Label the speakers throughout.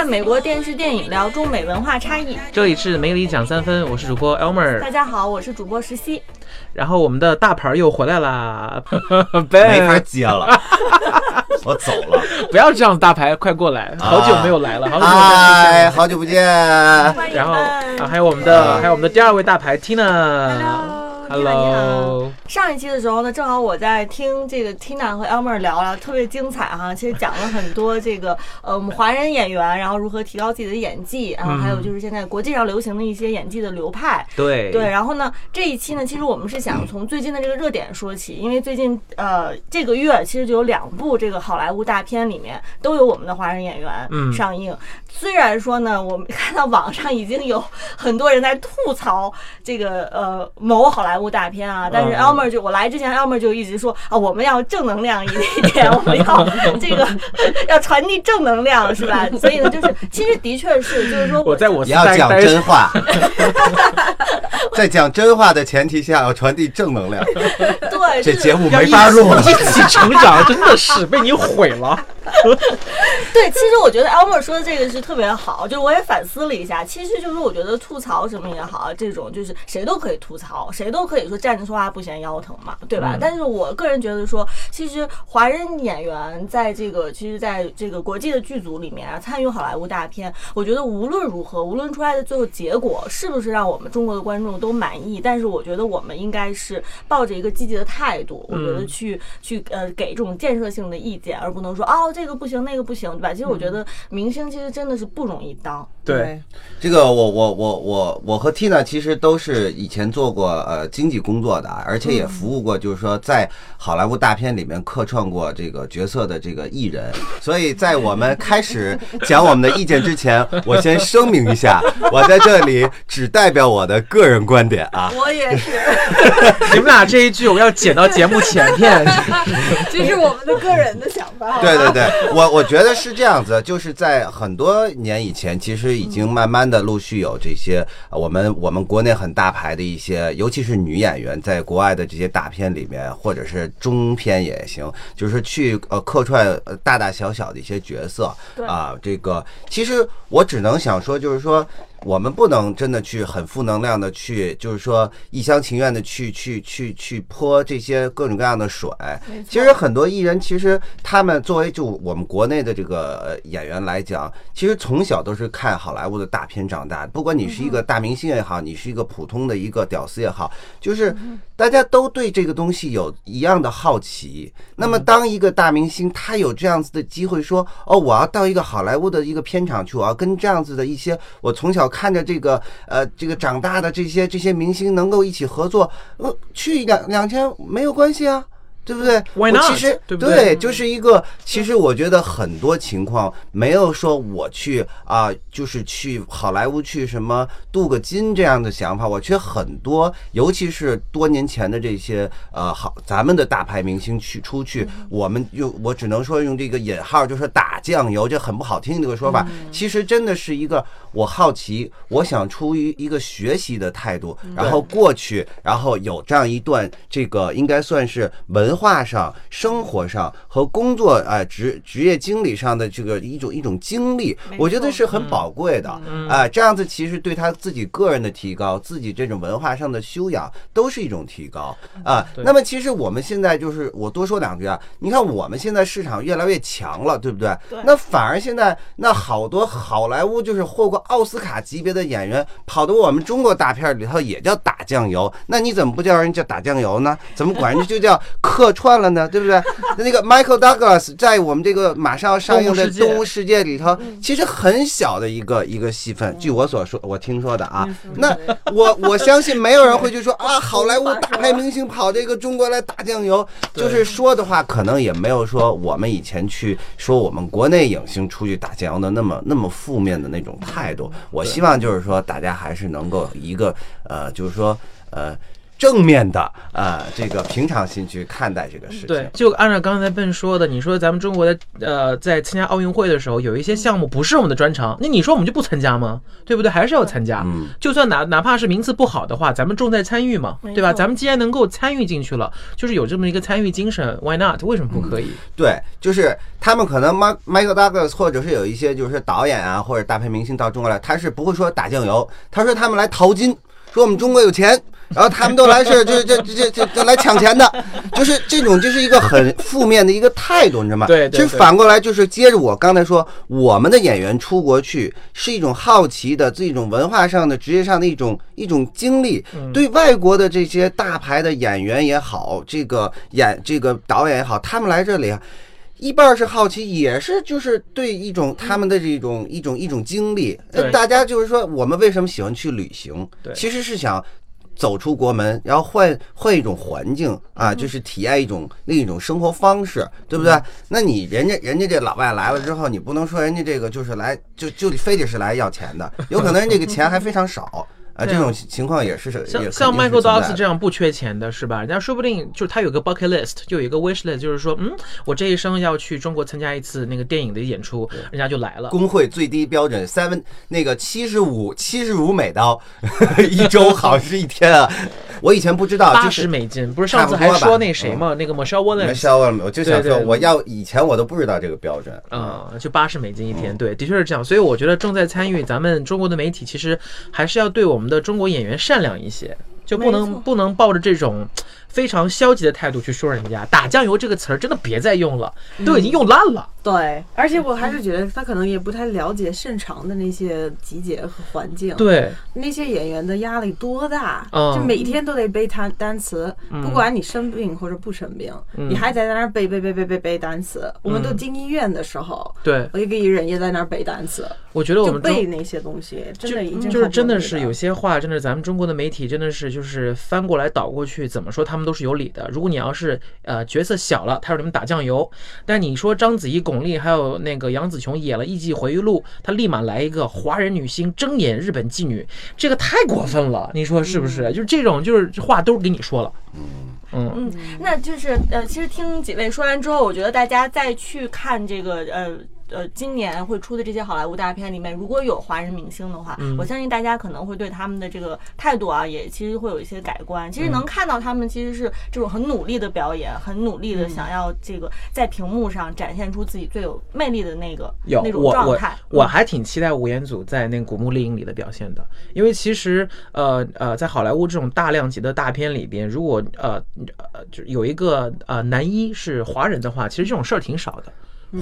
Speaker 1: 看美国电视电影，聊中美文化差异。
Speaker 2: 这里是美里讲三分，我是主播 Elmer。
Speaker 1: 大家好，我是主播石溪。
Speaker 2: 然后我们的大牌又回来啦，
Speaker 3: 没法接了，我走了。
Speaker 2: 不要这样，大牌快过来，好久没有来了，好久没有
Speaker 3: 哎，好久不见。
Speaker 2: 然后啊，还有我们的，还有我们的第二位大牌 Tina。Hello，
Speaker 1: 上一期的时候呢，正好我在听这个 Tina 和 Elmer 聊聊，特别精彩哈。其实讲了很多这个 呃，我们华人演员，然后如何提高自己的演技，然后还有就是现在国际上流行的一些演技的流派。
Speaker 2: 对
Speaker 1: 对，然后呢，这一期呢，其实我们是想从最近的这个热点说起，因为最近呃这个月其实就有两部这个好莱坞大片里面都有我们的华人演员上映。虽然说呢，我们看到网上已经有很多人在吐槽这个呃某好莱坞。部大片啊，但是 Elmer 就我来之前，Elmer 就一直说啊，我们要正能量一点，我们要这个 要传递正能量，是吧？所以呢，就是其实的确是，就是说
Speaker 2: 我在我
Speaker 3: 要讲真话，在讲真话的前提下，要传递正能量。
Speaker 1: 对，
Speaker 3: 这节目没法录了，
Speaker 2: 一起成长真的是被你毁了。
Speaker 1: 对，其实我觉得 Elmer 说的这个是特别好，就是我也反思了一下，其实就是我觉得吐槽什么也好，这种就是谁都可以吐槽，谁都可以说站着说话不嫌腰疼嘛，对吧？但是我个人觉得说，其实华人演员在这个其实在这个国际的剧组里面啊，参与好莱坞大片，我觉得无论如何，无论出来的最后结果是不是让我们中国的观众都满意，但是我觉得我们应该是抱着一个积极的态度，我觉得去去呃给这种建设性的意见，而不能说哦这个不行那个不行，对吧？其实我觉得明星其实真的是不容易当。
Speaker 2: 对，
Speaker 3: 这个我我我我我和 Tina 其实都是以前做过呃经济工作的，而且也服务过，就是说在好莱坞大片里面客串过这个角色的这个艺人。所以在我们开始讲我们的意见之前，我先声明一下，我在这里只代表我的个人观点啊。
Speaker 1: 我也是，
Speaker 2: 你们俩这一句我要剪到节目前面，
Speaker 1: 这是我们的个人的想法。
Speaker 3: 对对对，我我觉得是这样子，就是在很多年以前，其实已经慢慢的陆续有这些我们我们国内很大牌的一些，尤其是女演员，在国外的这些大片里面，或者是中片也行，就是去呃客串大大小小的一些角色啊。这个其实我只能想说，就是说。我们不能真的去很负能量的去，就是说一厢情愿的去去去去泼这些各种各样的水。其实很多艺人，其实他们作为就我们国内的这个演员来讲，其实从小都是看好莱坞的大片长大。不管你是一个大明星也好，你是一个普通的一个屌丝也好，就是大家都对这个东西有一样的好奇。那么当一个大明星他有这样子的机会，说哦，我要到一个好莱坞的一个片场去，我要跟这样子的一些我从小。看着这个呃，这个长大的这些这些明星能够一起合作，呃，去两两千没有关系啊。对不对？
Speaker 2: 我
Speaker 3: 其实对，就是一个。其实我觉得很多情况没有说我去啊，就是去好莱坞去什么镀个金这样的想法。我觉得很多，尤其是多年前的这些呃好咱们的大牌明星去出去，我们用我只能说用这个引号，就是打酱油，这很不好听这个说法。其实真的是一个我好奇，我想出于一个学习的态度，然后过去，然后有这样一段这个应该算是文。化上、生活上和工作啊职职业经理上的这个一种一种经历，我觉得是很宝贵的啊。这样子其实对他自己个人的提高、自己这种文化上的修养都是一种提高啊。那么其实我们现在就是我多说两句啊，你看我们现在市场越来越强了，对不对？那反而现在那好多好莱坞就是获过奥斯卡级别的演员，跑到我们中国大片里头也叫打酱油，那你怎么不叫人叫打酱油呢？怎么管人家就叫客？串了呢，对不对？那个 Michael Douglas 在我们这个马上要上映的《动物世界》里头，其实很小的一个一个戏份。据我所说，我听说的啊，那我我相信没有人会去说 啊，好莱坞大牌明星跑这个中国来打酱油，就是说的话，可能也没有说我们以前去说我们国内影星出去打酱油的那么那么负面的那种态度。我希望就是说，大家还是能够一个呃，就是说呃。正面的呃这个平常心去看待这个事情。
Speaker 2: 对，就按照刚才笨说的，你说咱们中国的呃在参加奥运会的时候，有一些项目不是我们的专长，那你说我们就不参加吗？对不对？还是要参加。
Speaker 3: 嗯，
Speaker 2: 就算哪哪怕是名次不好的话，咱们重在参与嘛，对吧？咱们既然能够参与进去了，就是有这么一个参与精神，Why not？为什么不可以？
Speaker 3: 对，就是他们可能 Michael Douglas 或者是有一些就是导演啊或者大牌明星到中国来，他是不会说打酱油，他说他们来淘金，说我们中国有钱。然后他们都来是这这这这这来抢钱的，就是这种就是一个很负面的一个态度，你知道吗？
Speaker 2: 对对
Speaker 3: 其实反过来就是接着我刚才说，我们的演员出国去是一种好奇的这种文化上的、职业上的一种一种经历。对外国的这些大牌的演员也好，这个演这个导演也好，他们来这里啊。一半儿是好奇，也是就是对一种他们的这种一种一种经历。呃
Speaker 2: 对
Speaker 3: 大家就是说，我们为什么喜欢去旅行？
Speaker 2: 对
Speaker 3: 其实是想走出国门，然后换换一种环境啊，就是体验一种另一种生活方式，对不对？那你人家人家这老外来了之后，你不能说人家这个就是来就就非得是来要钱的，有可能人这个钱还非常少啊，这种情况也是也
Speaker 2: 像像 Michael Douglas 这样不缺钱的是吧？人家说不定就是他有个 bucket list，就有一个 wish list，就是说，嗯，我这一生要去中国参加一次那个电影的演出，人家就来了。
Speaker 3: 工会最低标准 seven 那个七十五七十五美刀 一周，好像是一天啊。我以前不知道，
Speaker 2: 八十美金，不是上次还说那谁吗，那个 Michelle
Speaker 3: 了，我就想说，我要以前我都不知道这个标准。
Speaker 2: 啊、就八十美金一天，对，的确是这样。所以我觉得正在参与咱们中国的媒体，其实还是要对我们的中国演员善良一些，就不能不能抱着这种非常消极的态度去说人家。打酱油这个词儿真的别再用了，都已经用烂了。
Speaker 1: 对，
Speaker 4: 而且我还是觉得他可能也不太了解现场的那些集结和环境，
Speaker 2: 对，
Speaker 4: 那些演员的压力多大，
Speaker 2: 嗯
Speaker 4: 就每天都得背单单词，不管你生病或者不生病，
Speaker 2: 嗯
Speaker 4: 你还在那儿背背背背背背单词。我们都进医院的时候，
Speaker 2: 对，
Speaker 4: 我一个艺人也在那儿背单词，
Speaker 2: 我觉得我们
Speaker 4: 背那些东西，真的已经
Speaker 2: 就是真的是有些话，真的咱们中国的媒体真的是就是翻过来倒过去，怎么说他们都是有理的。如果你要是呃角色小了，他说你们打酱油；但你说章子怡、巩俐还有那个杨紫琼演了《艺伎回忆录》，他立马来一个华人女星睁眼日本妓女，这个太过分了，你说是不是？就是这种就是话都给你说了，嗯
Speaker 1: 嗯，那就是呃，其实听几位说完之后，我觉得大家再去看这个呃。呃，今年会出的这些好莱坞大片里面，如果有华人明星的话，
Speaker 2: 嗯
Speaker 1: 我相信大家可能会对他们的这个态度啊，也其实会有一些改观。其实
Speaker 2: 嗯
Speaker 1: 能看到他们其实是这种很努力的表演，很努力的
Speaker 2: 嗯
Speaker 1: 想要这个在屏幕上展现出自己最有魅力的那个
Speaker 2: 有
Speaker 1: 那种
Speaker 2: 我我
Speaker 1: 状态。
Speaker 2: 我还挺期待吴彦祖在那个《古墓丽影》里的表现的，因为其实呃呃，在好莱坞这种大量级的大片里边，如果呃呃就有一个呃男一是华人的话，其实这种事儿挺少的。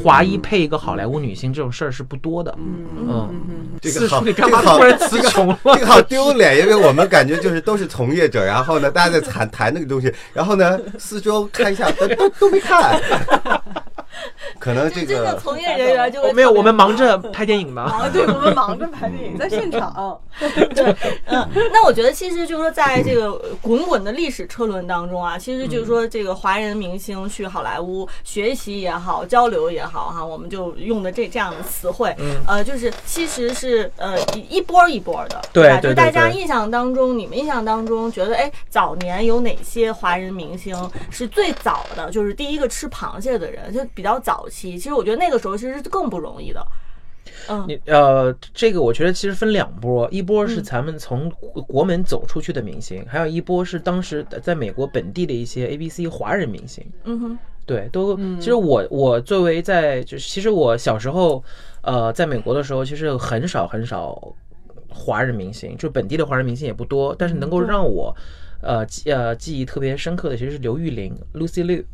Speaker 2: 华裔配一个好莱坞女星这种事儿是不多的，嗯，嗯。
Speaker 3: 这个好，这个好
Speaker 2: 突然词穷了？
Speaker 3: 这个好丢脸，因为我们感觉就是都是从业者，然后呢，大家在谈谈那个东西，然后呢，四周看一下，都都都没看，可能这
Speaker 1: 真的
Speaker 3: 个
Speaker 1: 从业 人员就会
Speaker 2: 哦没有，我们忙着拍电影呢。
Speaker 4: 啊，对，我们忙着拍电影，在现场。
Speaker 1: 对嗯，那我觉得其实就是说，在这个滚滚的历史车轮当中啊，其实就是说，这个华人明星去好莱坞学习也好，交流也好，哈，我们就用的这这样的词汇，呃，就是其实是呃一一波一波的，
Speaker 2: 对对对
Speaker 1: 就大家印象当中，你们印象当中觉得，哎，早年有哪些华人明星是最早的，就是第一个吃螃蟹的人，就比较早期。其实我觉得那个时候其实是更不容易的。嗯，
Speaker 2: 你呃，这个我觉得其实分两波，一波是咱们从国国门走出去的明星，还有一波是当时在美国本地的一些 A B C 华人明星。
Speaker 1: 嗯哼，
Speaker 2: 对，都其实我我作为在就是其实我小时候呃在美国的时候，其实很少很少华人明星，就本地的华人明星也不多，但是能够让我呃记呃记忆特别深刻的其实是刘玉玲 Lucy Liu。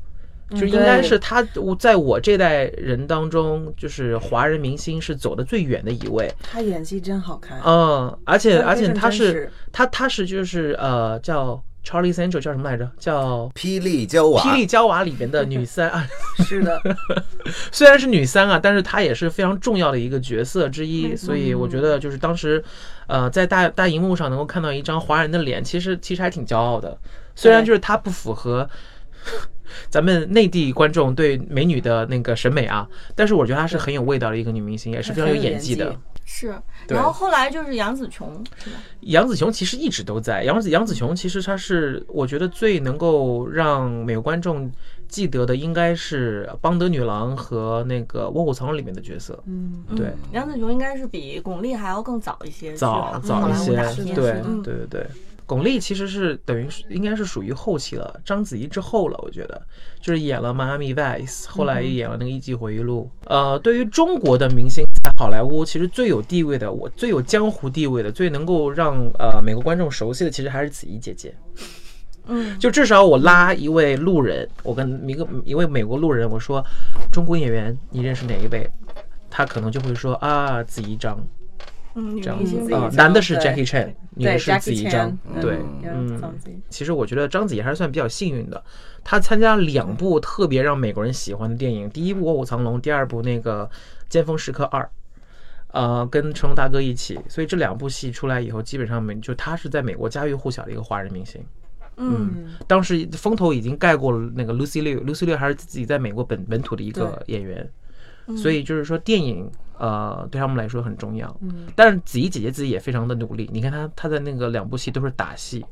Speaker 2: 就应该是他，我在我这代人当中，就是华人明星是走的最远的一位。
Speaker 4: 他演技真好看，
Speaker 2: 嗯，而且而且他是他他是就是呃叫 Charlie Central 叫什么来着？叫
Speaker 3: 霹雳娇娃，
Speaker 2: 霹雳娇娃里边的女三啊，
Speaker 4: 是的，
Speaker 2: 虽然是女三啊，但是她也是非常重要的一个角色之一。所以我觉得就是当时，呃，在大大荧幕上能够看到一张华人的脸，其实其实还挺骄傲的。虽然就是她不符合。咱们内地观众对美女的那个审美啊，但是我觉得她是很有味道的一个女明星，也是非常有演技的。
Speaker 1: 是，然后后来就是杨紫琼，
Speaker 2: 杨紫琼其实一直都在。杨紫杨紫琼其实她是我觉得最能够让美国观众记得的，应该是《邦德女郎》和那个《卧虎藏龙》里面的角色。
Speaker 4: 嗯，
Speaker 2: 对。
Speaker 1: 嗯杨紫琼应该是比巩俐还要更早一些，
Speaker 2: 早早一些。对
Speaker 1: 嗯。
Speaker 2: 对对对。巩俐其实是等于是应该是属于后期了，章子怡之后了，我觉得就是演了《迈阿密 Vice》，后来也演了那个《艺伎回忆录》。呃，对于中国的明星在好莱坞，其实最有地位的，我最有江湖地位的，最能够让呃美国观众熟悉的，其实还是子怡姐姐。
Speaker 1: 嗯，
Speaker 2: 就至少我拉一位路人，我跟一个一位美国路人，我说中国演员你认识哪一位？他可能就会说啊，子怡张
Speaker 1: 嗯，
Speaker 2: 这样子啊，男的是 Jackie Chan，女的是子怡张对，
Speaker 4: 嗯
Speaker 2: 嗯，其实我觉得章子怡还是算比较幸运的，她参加两部特别让美国人喜欢的电影，第一部《卧虎藏龙》，第二部那个《尖峰时刻二》，呃，跟成龙大哥一起，所以这两部戏出来以后，基本上美就她是在美国家喻户晓的一个华人明星。
Speaker 1: 嗯，
Speaker 2: 当时风头已经盖过了那个 Lucy Liu，Lucy Liu 还是自己在美国本本土的一个演员，所以就是说电影呃对他们来说很重要。
Speaker 4: 嗯，
Speaker 2: 但是子怡姐姐自己也非常的努力，你看她她的那个两部戏都是打戏，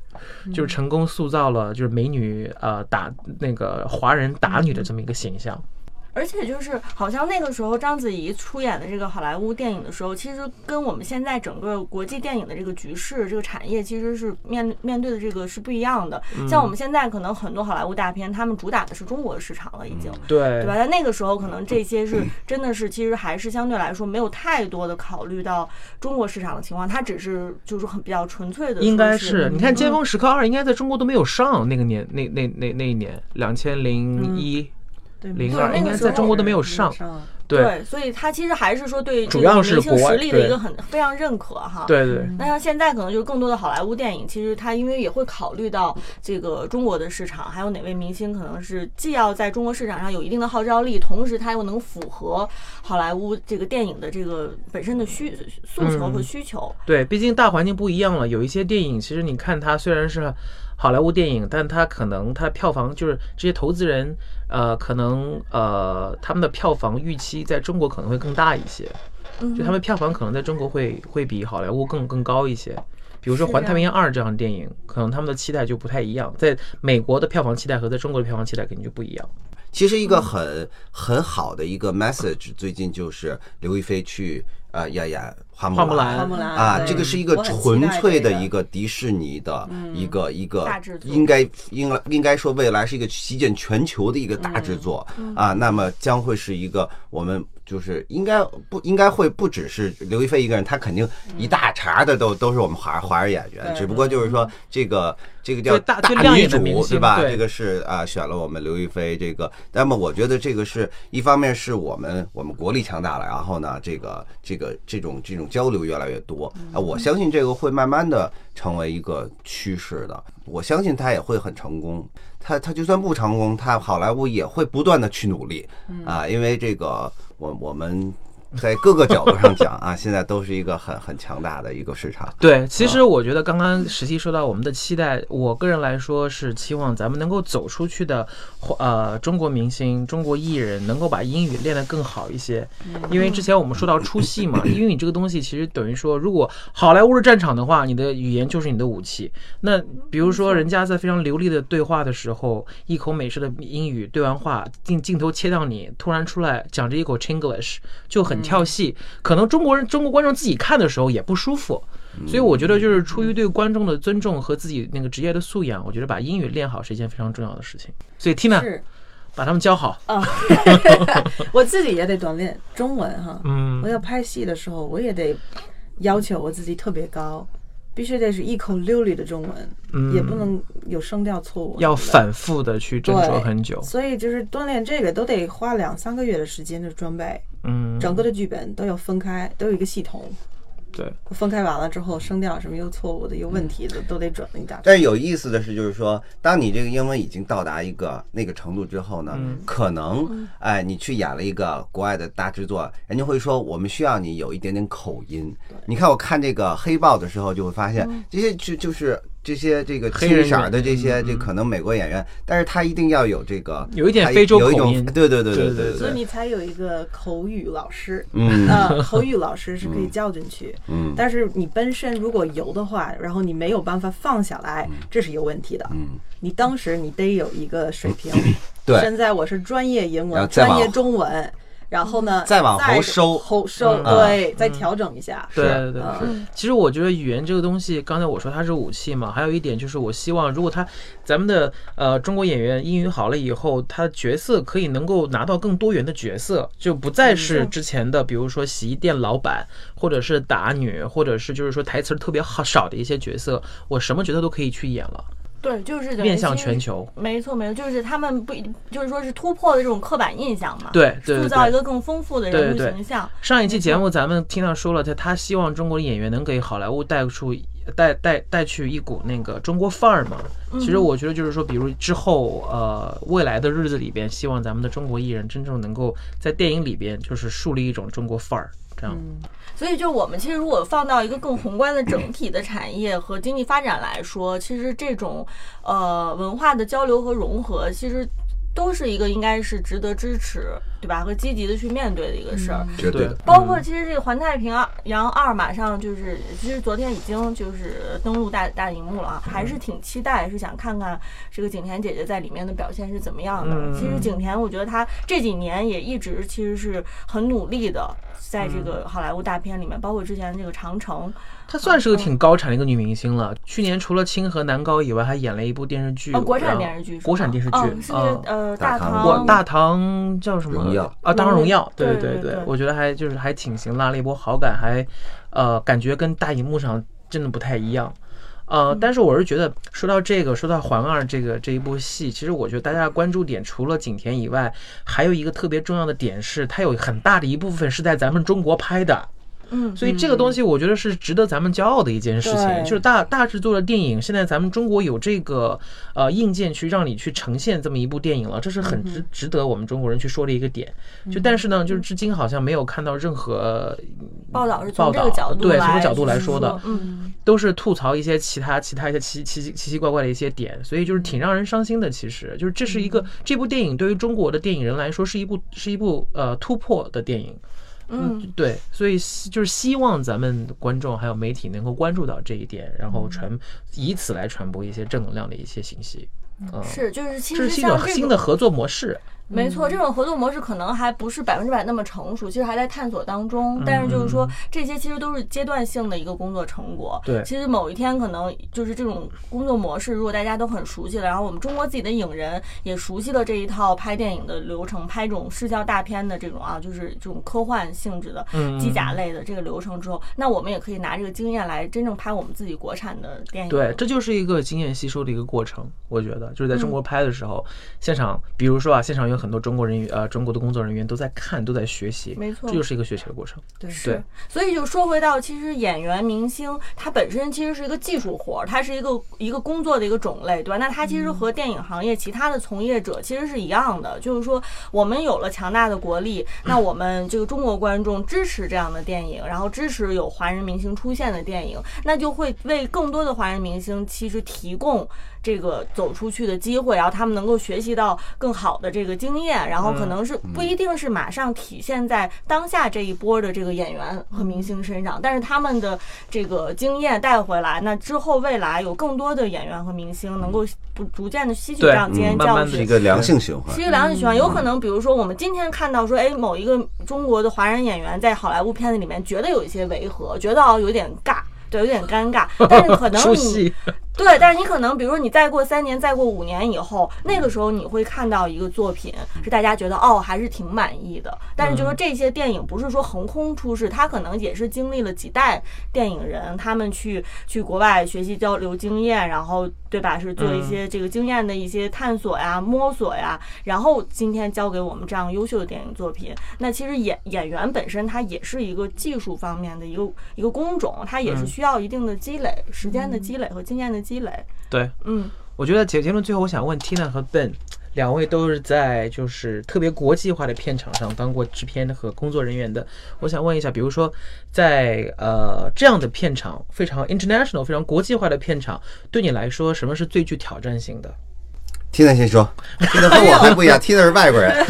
Speaker 2: 就是成功塑造了就是美女呃打那个华人打女的这么一个形象。
Speaker 1: 而且就是好像那个时候章子怡出演的这个好莱坞电影的时候，其实跟我们现在整个国际电影的这个局势、这个产业其实是面面对的这个是不一样的。像我们现在可能很多好莱坞大片，他们主打的是中国市场了，已经。
Speaker 2: 对
Speaker 1: 对吧？在那个时候，可能这些是真的是，其实还是相对来说没有太多的考虑到中国市场的情况，它只是就是很比较纯粹的，
Speaker 2: 应该
Speaker 1: 是
Speaker 2: 是，你看《尖峰时刻二》应该在中国都没有上，那个年那那那那一年，两千零一，
Speaker 4: 对
Speaker 2: 零
Speaker 1: 二应该在中
Speaker 2: 国都没有上对
Speaker 1: 对，所以它其实还是说对
Speaker 2: 主要是
Speaker 1: 这个明星实力的一个很非常认可哈。。
Speaker 2: 对对
Speaker 1: 那像现在可能就是更多的好莱坞电影，其实它因为也会考虑到这个中国的市场，还有哪位明星可能是既要在中国市场上有一定的号召力，同时他又能符合好莱坞这个电影的这个本身的需诉求和需求。
Speaker 2: 对，毕竟大环境不一样了。有一些电影，其实你看它虽然是好莱坞电影，但它可能它票房就是这些投资人，呃，可能呃他们的票房预期在中国可能会更大一些，
Speaker 1: 嗯
Speaker 2: 就他们票房可能在中国会会比好莱坞更更高一些。比如说《环太平洋二》这样的电影，可能他们的期待就不太一样，在美国的票房期待和在中国的票房期待肯定就不一样。
Speaker 3: 其实一个很很好的一个 message，最近就是刘亦菲去呃雅雅花木
Speaker 2: 兰
Speaker 4: 花木兰
Speaker 3: 啊，这个是一个纯粹的一个迪士尼的一个一个应该应该应该说未来是一个席卷全球的一个大制作啊，那么将会是一个我们就是应该不应该会不只是刘亦菲一个人，她肯定一大茬的都都是我们华华人演员，只不过就是说这个这个叫
Speaker 2: 大
Speaker 3: 女主对吧？
Speaker 2: 对？
Speaker 3: 这个是啊选了我们刘亦菲这个，那么我觉得这个是一方面是我们我们国力强大了，然后呢这个这个这种这种交流越来越多啊，我相信这个会慢慢的成为一个趋势的，我相信它也会很成功。它它就算不成功，它好莱坞也会不断的去努力啊，因为这个我我们在各个角度上讲啊，现在都是一个很很强大的一个市场。
Speaker 2: 对，其实我觉得刚刚石溪说到我们的期待，我个人来说是期望咱们能够走出去的，呃，中国明星、中国艺人能够把英语练得更好一些。因为之前我们说到出戏嘛，英语这个东西其实等于说，如果好莱坞是战场的话，你的语言就是你的武器。那比如说人家在非常流利的对话的时候，一口美式的英语对完话，镜镜头切到你，突然出来讲着一口 Chinglish，就很跳戏。可能中国人、中国观众自己看的时候也不舒服。所以我觉得，就是出于对观众的尊重和自己那个职业的素养，我觉得把英语练好是一件非常重要的事情。所以 Tina
Speaker 4: 是
Speaker 2: 把他们教好，
Speaker 4: 啊，我自己也得锻炼中文哈。
Speaker 2: 嗯
Speaker 4: 我要拍戏的时候，我也得要求我自己特别高，必须得是一口流利的中文，
Speaker 2: 嗯
Speaker 4: 也不能有声调错误。
Speaker 2: 要反复的去斟酌很久。
Speaker 4: 所以就是锻炼这个都得花两三个月的时间的准备，
Speaker 2: 嗯，
Speaker 4: 整个的剧本都要分开，都有一个系统。
Speaker 2: 对，
Speaker 4: 分开完了之后，声调什么又错误的、有问题的都得准一大堆。
Speaker 3: 但是有意思的是，就是说，当你这个英文已经到达一个那个程度之后呢，可能哎，你去演了一个国外的大制作，人家会说我们需要你有一点点口音。你看我看这个黑豹的时候，就会发现这些就就是这些这个
Speaker 2: 黑人
Speaker 3: 色的这些
Speaker 2: 嗯
Speaker 3: 这可能美国演员，但是他一定要有这个
Speaker 2: 有一点非洲口音
Speaker 3: 对对对
Speaker 2: 对对
Speaker 4: 所以你才有一个口语老师。
Speaker 3: 嗯。
Speaker 4: 呃，口语老师是可以叫进去，
Speaker 3: 嗯。
Speaker 4: 但是你本身如果游的话，然后你没有办法放下来，这是有问题的。
Speaker 3: 嗯，
Speaker 4: 你当时你得有一个水平。
Speaker 3: 对。
Speaker 4: 现在我是专业英文、专业中文，然后呢，
Speaker 3: 再往后收。
Speaker 4: 后收，
Speaker 2: 嗯。
Speaker 4: 对，再调整一下。
Speaker 2: 对对对，
Speaker 4: 嗯。
Speaker 2: 其实我觉得语言这个东西，刚才我说它是武器嘛，还有一点就是我希望，如果他咱们的呃中国演员英语好了以后，他的角色可以能够拿到更多元的角色，就不再是之前的，比如说洗衣店老板，或者是打女，或者是就是说台词特别好少的一些角色，我什么角色都可以去演了，
Speaker 1: 对，就是
Speaker 2: 面向全球。
Speaker 1: 没错，没错，就是他们不一，就是说是突破了这种刻板印象嘛，
Speaker 2: 对
Speaker 1: 塑造一个更丰富的人物形象。
Speaker 2: 上一期节目咱们听到说了，他他希望中国的演员能给好莱坞带出带带带去一股那个中国范儿嘛。其实我觉得就是说，比如之后呃未来的日子里边，希望咱们的中国艺人真正能够在电影里边就是树立一种中国范儿，这样。
Speaker 1: 所以，就我们其实如果放到一个更宏观的整体的产业和经济发展来说，其实这种呃文化的交流和融合，其实都是一个应该是值得支持，对吧？和积极的去面对的一个事儿。
Speaker 3: 绝对的。
Speaker 1: 包括其实这个《环太平洋二》马上就是，其实昨天已经就是登陆大大荧幕了啊，还是挺期待，是想看看这个景甜姐姐在里面的表现是怎么样的。
Speaker 2: 嗯
Speaker 1: 其实景甜，我觉得她这几年也一直其实是很努力的，在这个好莱坞大片里面，包括之前这个《长城》，
Speaker 2: 她算是个挺高产的一个女明星了。去年除了清河南高以外，还演了一部电视剧，
Speaker 1: 呃，国产电视剧，
Speaker 2: 国产电视剧，
Speaker 1: 嗯，是
Speaker 2: 嗯
Speaker 1: 呃
Speaker 3: 大唐
Speaker 2: 大唐叫什么
Speaker 3: 荣耀
Speaker 2: 啊？大唐荣耀，对
Speaker 1: 对对
Speaker 2: 我觉得还就是还挺行，拉了一波好感，还呃感觉跟大荧幕上真的不太一样。呃，但是我是觉得，说到这个，说到《环二》这个这一部戏，其实我觉得大家的关注点除了景甜以外，还有一个特别重要的点是，它有很大的一部分是在咱们中国拍的。
Speaker 1: 嗯，
Speaker 2: 所以这个东西我觉得是值得咱们骄傲的一件事情，就是大大制作的电影，现在咱们中国有这个呃硬件去让你去呈现这么一部电影了，这是很值值得我们中国人去说的一个点。就但是呢，就是至今好像没有看到任何
Speaker 1: 报道是
Speaker 2: 报道
Speaker 1: 从这个角度
Speaker 2: 对
Speaker 1: 来
Speaker 2: 从角度来说的
Speaker 1: 嗯，
Speaker 2: 都是吐槽一些其他其他一些奇奇奇奇奇怪怪的一些点，所以就是挺让人伤心的。其实。就是这是一个这部电影对于中国的电影人来说是一部是一部呃突破的电影。
Speaker 1: 嗯，
Speaker 2: 对，所以希就是希望咱们观众还有媒体能够关注到这一点，然后传以此来传播一些正能量的一些信息。嗯，
Speaker 1: 是，就是其
Speaker 2: 这是新的
Speaker 1: 实像这种
Speaker 2: 新的合作模式。
Speaker 1: 没错，这种合作模式可能还不是百分之百那么成熟，其实还在探索当中。但是就是说，这些其实都是阶段性的一个工作成果。
Speaker 2: 对
Speaker 1: 其实某一天可能就是这种工作模式，如果大家都很熟悉了，然后我们中国自己的影人也熟悉了这一套拍电影的流程，拍这种视效大片的这种啊，就是这种科幻性质的
Speaker 2: 嗯
Speaker 1: 机甲类的这个流程之后，那我们也可以拿这个经验来真正拍我们自己国产的电影。
Speaker 2: 对，这就是一个经验吸收的一个过程。我觉得就是在中
Speaker 1: 嗯
Speaker 2: 国拍的时候，现场，比如说啊，现场有很多中国人员，呃，中国的工作人员都在看，都在学习，
Speaker 1: 没错
Speaker 2: 这就是一个学习的过程。
Speaker 4: 对
Speaker 2: 对，
Speaker 1: 所以就说回到，其实演员、明星，他本身其实是一个技术活儿，它是一个一个工作的一个种类，对吧？那它其实和电影行业其他的从业者其实是一样的，就是说，我们有了强大的国力，那我们这个中国观众支持这样的电影，然后支持有华人明星出现的电影，那就会为更多的华人明星其实提供这个走出去的机会，然后他们能够学习到更好的这个经验，然后可能是不一定是马上体现在当下这一波的这个演员和明星身上，但是他们的这个经验带回来，那之后未来有更多的演员和明星能够不逐渐的吸取这样经验教训
Speaker 2: 嗯慢慢地
Speaker 3: 是一。个良性循环。
Speaker 1: 是。一个良性循环，有可能，比如说我们今天看到说，哎，某一个中国的华人演员在好莱坞片子里面觉得有一些违和，觉得哦有点尬，对，有点尴尬，但是可能你对，但是你可能，比如说你再过三年、再过五年以后，那个时候你会看到一个作品，是大家觉得哦还是挺满意的。但是就说这些电影不是说横空出世，它可能也是经历了几代电影人，他们去去国外学习交流经验，然后对吧，是做一些这个经验的一些探索呀、摸索呀，然后今天交给我们这样优秀的电影作品。那其实演演员本身它也是一个技术方面的一个一个工种，它也是需要一定的积累、时间的积累和经验的积累。
Speaker 2: 对。
Speaker 1: 嗯，
Speaker 2: 我觉得节节目最后，我想问 Tina 和 Ben，两位都是在就是特别国际化的片场上当过制片和工作人员的。我想问一下，比如说在呃这样的片场，非常 international、非常国际化的片场，对你来说，什么是最具挑战性的
Speaker 3: ？Tina 先说，Tina 和我还不一样，Tina 是外国人，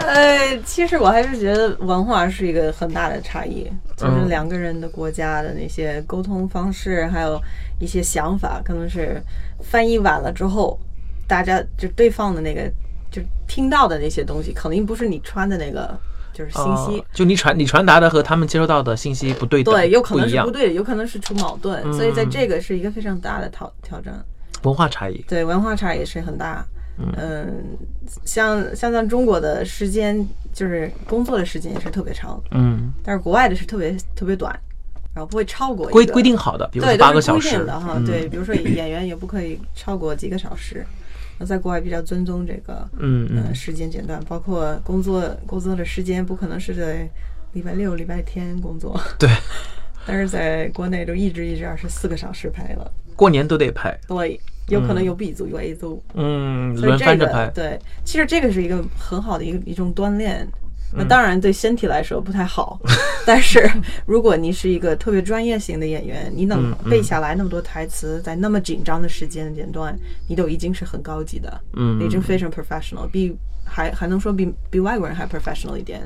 Speaker 4: 呃，其实我还是觉得文化是一个很大的差异，就是
Speaker 2: 嗯
Speaker 4: 两个人的国家的那些沟通方式，还有一些想法，可能是翻译晚了之后，大家就对方的那个就听到的那些东西，肯定不是你穿的那个就是信息
Speaker 2: 呃。就你传你传达的和他们接收到的信息不对等，
Speaker 4: 对，有可能是不，对的，有可能是出矛盾，
Speaker 2: 嗯
Speaker 4: 所以在这个是一个非常大的挑挑战。
Speaker 2: 文化差异。
Speaker 4: 对，文化差异是很大。嗯，像像咱中国的时间，就是工作的时间也是特别长，
Speaker 2: 嗯，
Speaker 4: 但是国外的是特别特别短，然后不会超过
Speaker 2: 规规定好的，比如
Speaker 4: 对
Speaker 2: 说八个小时
Speaker 4: 定的哈。
Speaker 2: 嗯
Speaker 4: 对，比如说演员也不可以超过几个小时。那在国外比较尊重这个
Speaker 2: 嗯嗯
Speaker 4: 呃时间简短，包括工作工作的时间不可能是在礼拜六、礼拜天工作，
Speaker 2: 对，
Speaker 4: 但是在国内就一直一直二十四个小时拍了，
Speaker 2: 过年都得拍，
Speaker 4: 对，有可能有 B 组有 A 组。
Speaker 2: 嗯，
Speaker 4: 所以这个
Speaker 2: 轮番着拍，
Speaker 4: 对，其实这个是一个很好的一个一种锻炼。那
Speaker 2: 嗯
Speaker 4: 当然对身体来说不太好，但是如果你是一个特别专业型的演员，你能背下来那么多台词，在那么紧张的时间点段，你都已经是很高级的，
Speaker 2: 嗯
Speaker 4: 已经非常 professional，比还还能说比比外国人还 professional 一点。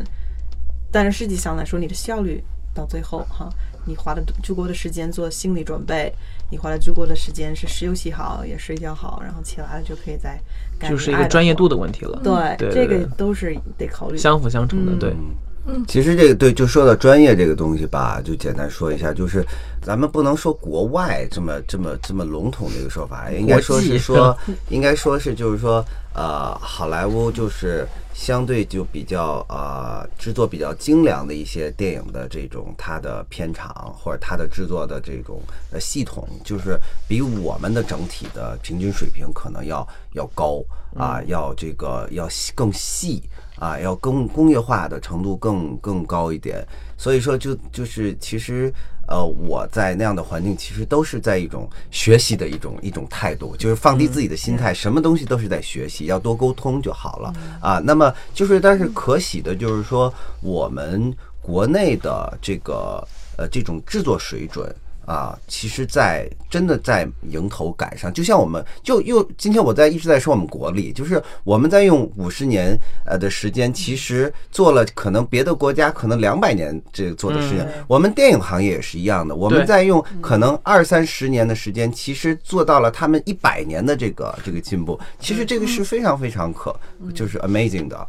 Speaker 4: 但是实际上来说，你的效率到最后哈，你花了足够的时间做心理准备，你花了足够的时间是休息好，也睡觉好，然后起来了就可以再干
Speaker 2: 就是一个专业度的问题了。
Speaker 4: 对，
Speaker 2: 对
Speaker 4: 这个都是得考虑。
Speaker 2: 相辅相成的，
Speaker 4: 嗯
Speaker 2: 对，
Speaker 3: 其实这个对，就说到专业这个东西吧，就简单说一下，就是咱们不能说国外这么这么这么笼统的一个说法，应该说是说，应该说是就是说，呃，好莱坞就是相对就比较呃制作比较精良的一些电影的这种它的片场或者它的制作的这种呃系统，就是比我们的整体的平均水平可能要要高啊，要这个要细更细。啊，要更工业化的程度更更高一点，所以说就就是其实呃我在那样的环境，其实都是在一种学习的一种一种态度，就是放低自己的心态，什么东西都是在学习，要多沟通就好了啊。那么就是但是可喜的就是说我们国内的这个呃这种制作水准。啊，其实，在真的在迎头赶上，就像我们就又今天我在一直在说我们国力，就是我们在用五十年呃的时间，其实做了可能别的国家可能两百年这个做的事情，我们电影行业也是一样的，我们在用可能二三十年的时间，其实做到了他们一百年的这个这个进步，其实这个是非常非常可就是 amazing 的。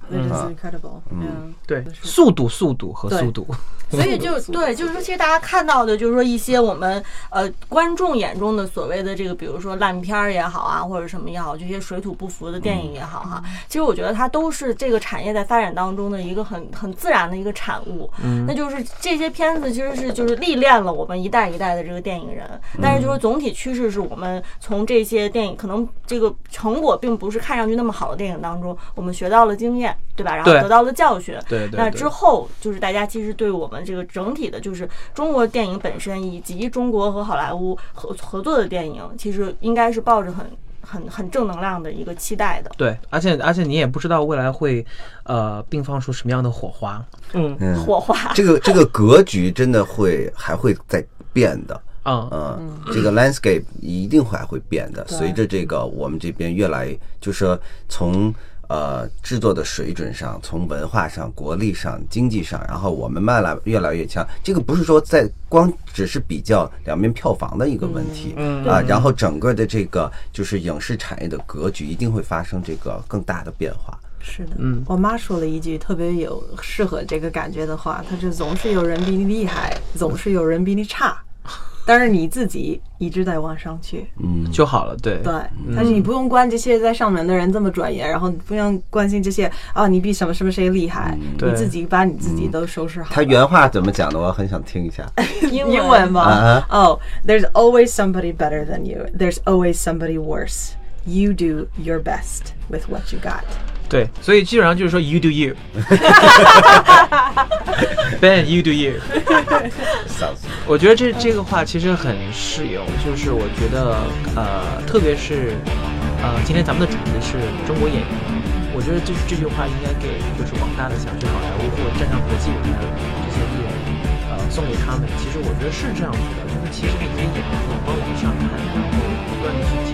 Speaker 4: 嗯，
Speaker 2: 对，速度、速度和速度，
Speaker 1: 所以就对，就是说，其实大家看到的，就是说一些我们呃观众眼中的所谓的这个，比如说烂片儿也好啊，或者什么也好，这些水土不服的电影也好哈，其实我觉得它都是这个产业在发展当中的一个很很自然的一个产物。
Speaker 2: 嗯
Speaker 1: 那就是这些片子其实是就是历练了我们一代一代的这个电影人，但是就是总体趋势是我们从这些电影可能这个成果并不是看上去那么好的电影当中，我们学到了经验，对吧？然后得到了教训。
Speaker 2: 对
Speaker 1: 那之后就是大家其实对我们这个整体的，就是中国电影本身以及中国和好莱坞合合作的电影，其实应该是抱着很很很正能量的一个期待的。
Speaker 2: 对，而且而且你也不知道未来会呃并放出什么样的火花，嗯。
Speaker 3: 嗯，
Speaker 1: 火花，
Speaker 3: 这个这个格局真的会还会在变的。
Speaker 2: 啊，
Speaker 3: 嗯，这个 landscape 一定会还会变的。随着这个我们这边越来，就是说从呃制作的水准上，从文化上、国力上、经济上，然后我们慢来越来越强。这个不是说在光只是比较两边票房的一个问题，
Speaker 2: 嗯
Speaker 3: 啊，然后整个的这个就是影视产业的格局一定会发生这个更大的变化。
Speaker 4: 是的，
Speaker 2: 嗯
Speaker 4: 我妈说了一句特别有适合这个感觉的话，她就总是有人比你厉害，总是有人比你差，但是你自己一直在往上去。
Speaker 3: 嗯，
Speaker 2: 就好了，对
Speaker 4: 对，但是你不用关这些在上面的人这么专业，然后不用关心这些啊，你比什么什么谁厉害，
Speaker 2: 对
Speaker 4: 你自己把你自己都收拾好了。
Speaker 3: 他原话怎么讲的？我很想听一下。
Speaker 1: 英
Speaker 4: 英文吗？
Speaker 3: 啊
Speaker 4: 哦、t h e r e s always somebody better than you. There's always somebody worse. You do your best with what you got.
Speaker 2: 对，所以基本上就是说 you do you，Ben you do you。我觉得这这个话其实很适用，就是我觉得呃，特别是呃，今天咱们的主题是中国演员，我觉得这这句话应该给就是广大的想去好莱坞或者站上国际舞台的这些艺人，呃，送给他们。其实我觉得是这样子的，就是其实你可以眼眼光往上看，然后不断的去。